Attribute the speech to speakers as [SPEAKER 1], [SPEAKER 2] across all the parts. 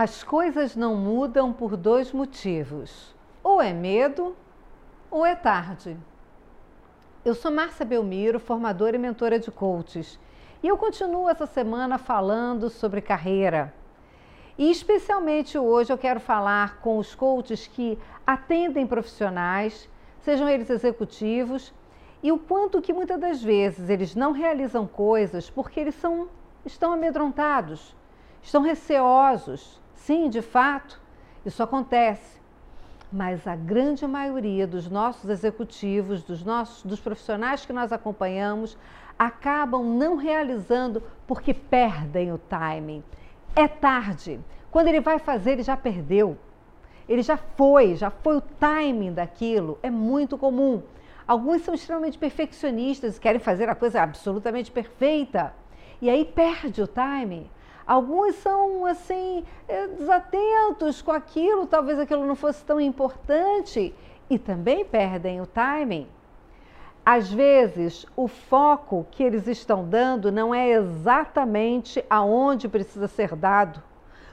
[SPEAKER 1] As coisas não mudam por dois motivos: ou é medo ou é tarde. Eu sou Márcia Belmiro, formadora e mentora de coaches, e eu continuo essa semana falando sobre carreira. E especialmente hoje eu quero falar com os coaches que atendem profissionais, sejam eles executivos, e o quanto que muitas das vezes eles não realizam coisas porque eles são, estão amedrontados, estão receosos, Sim, de fato, isso acontece. Mas a grande maioria dos nossos executivos, dos nossos dos profissionais que nós acompanhamos, acabam não realizando porque perdem o timing. É tarde. Quando ele vai fazer, ele já perdeu. Ele já foi, já foi o timing daquilo. É muito comum. Alguns são extremamente perfeccionistas querem fazer a coisa absolutamente perfeita. E aí perde o timing. Alguns são assim é, desatentos com aquilo, talvez aquilo não fosse tão importante e também perdem o timing. Às vezes, o foco que eles estão dando não é exatamente aonde precisa ser dado.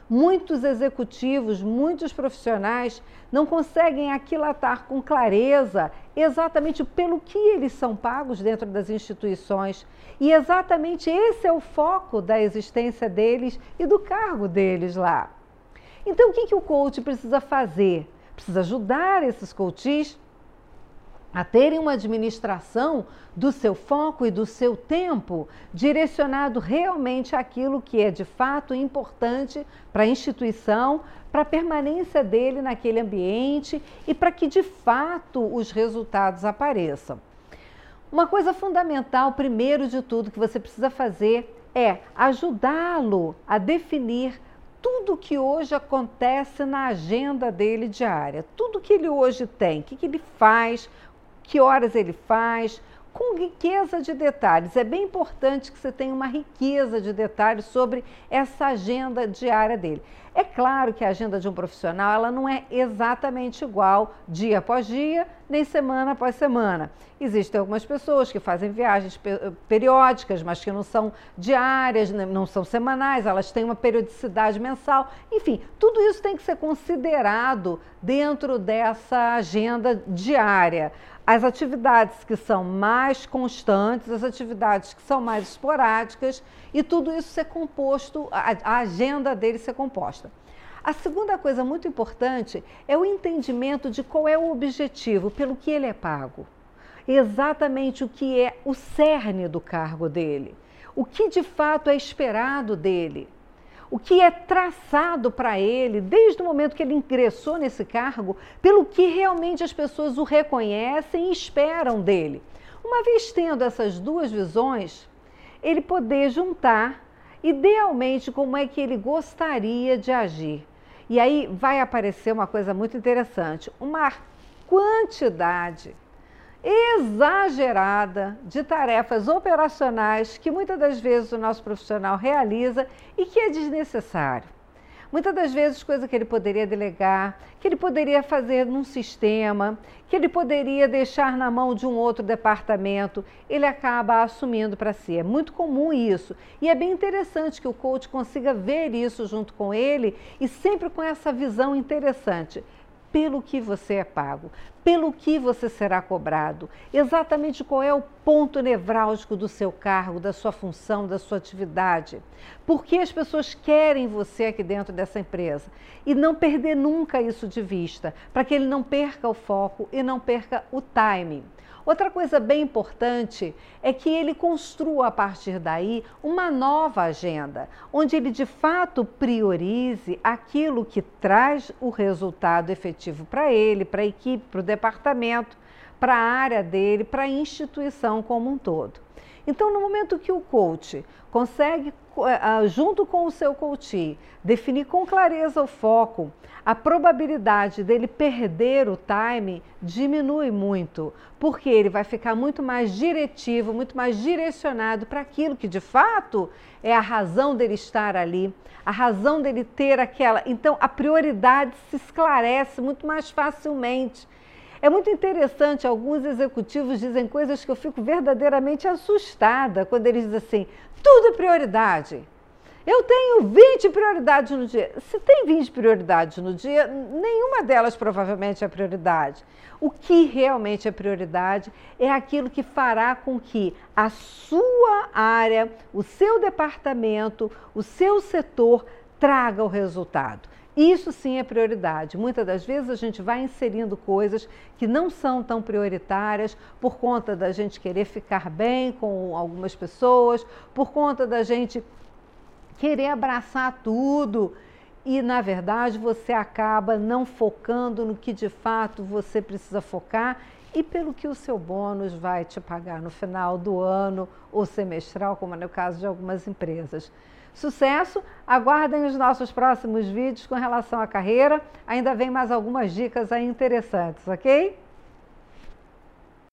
[SPEAKER 1] Muitos executivos, muitos profissionais não conseguem aquilatar com clareza exatamente pelo que eles são pagos dentro das instituições. E exatamente esse é o foco da existência deles e do cargo deles lá. Então, o que, que o coach precisa fazer? Precisa ajudar esses coaches a terem uma administração do seu foco e do seu tempo direcionado realmente àquilo que é de fato importante para a instituição, para a permanência dele naquele ambiente e para que de fato os resultados apareçam. Uma coisa fundamental, primeiro de tudo, que você precisa fazer é ajudá-lo a definir tudo que hoje acontece na agenda dele diária, tudo que ele hoje tem, o que, que ele faz, que horas ele faz, com riqueza de detalhes. É bem importante que você tenha uma riqueza de detalhes sobre essa agenda diária dele. É claro que a agenda de um profissional ela não é exatamente igual dia após dia, nem semana após semana. Existem algumas pessoas que fazem viagens periódicas, mas que não são diárias, né, não são semanais, elas têm uma periodicidade mensal. Enfim, tudo isso tem que ser considerado dentro dessa agenda diária as atividades que são mais constantes, as atividades que são mais esporádicas e tudo isso ser composto, a agenda dele ser composta. A segunda coisa muito importante é o entendimento de qual é o objetivo, pelo que ele é pago. Exatamente o que é o cerne do cargo dele. O que de fato é esperado dele o que é traçado para ele desde o momento que ele ingressou nesse cargo, pelo que realmente as pessoas o reconhecem e esperam dele. Uma vez tendo essas duas visões, ele poder juntar idealmente como é que ele gostaria de agir. E aí vai aparecer uma coisa muito interessante, uma quantidade exagerada de tarefas operacionais que muitas das vezes o nosso profissional realiza e que é desnecessário. Muitas das vezes, coisa que ele poderia delegar, que ele poderia fazer num sistema, que ele poderia deixar na mão de um outro departamento, ele acaba assumindo para si. É muito comum isso. E é bem interessante que o coach consiga ver isso junto com ele e sempre com essa visão interessante pelo que você é pago, pelo que você será cobrado, exatamente qual é o ponto nevrálgico do seu cargo, da sua função, da sua atividade. Por que as pessoas querem você aqui dentro dessa empresa? E não perder nunca isso de vista, para que ele não perca o foco e não perca o timing. Outra coisa bem importante é que ele construa a partir daí uma nova agenda, onde ele de fato priorize aquilo que traz o resultado efetivo para ele, para a equipe, para o departamento, para a área dele, para a instituição como um todo. Então, no momento que o coach consegue, eh, junto com o seu coach, definir com clareza o foco, a probabilidade dele perder o time diminui muito, porque ele vai ficar muito mais diretivo, muito mais direcionado para aquilo que de fato é a razão dele estar ali, a razão dele ter aquela. Então, a prioridade se esclarece muito mais facilmente é muito interessante, alguns executivos dizem coisas que eu fico verdadeiramente assustada quando eles dizem assim: tudo é prioridade. Eu tenho 20 prioridades no dia. Se tem 20 prioridades no dia, nenhuma delas provavelmente é prioridade. O que realmente é prioridade é aquilo que fará com que a sua área, o seu departamento, o seu setor traga o resultado. Isso sim é prioridade. Muitas das vezes a gente vai inserindo coisas que não são tão prioritárias por conta da gente querer ficar bem com algumas pessoas, por conta da gente querer abraçar tudo e, na verdade, você acaba não focando no que de fato você precisa focar e pelo que o seu bônus vai te pagar no final do ano ou semestral, como é no caso de algumas empresas. Sucesso! Aguardem os nossos próximos vídeos com relação à carreira. Ainda vem mais algumas dicas aí interessantes, ok?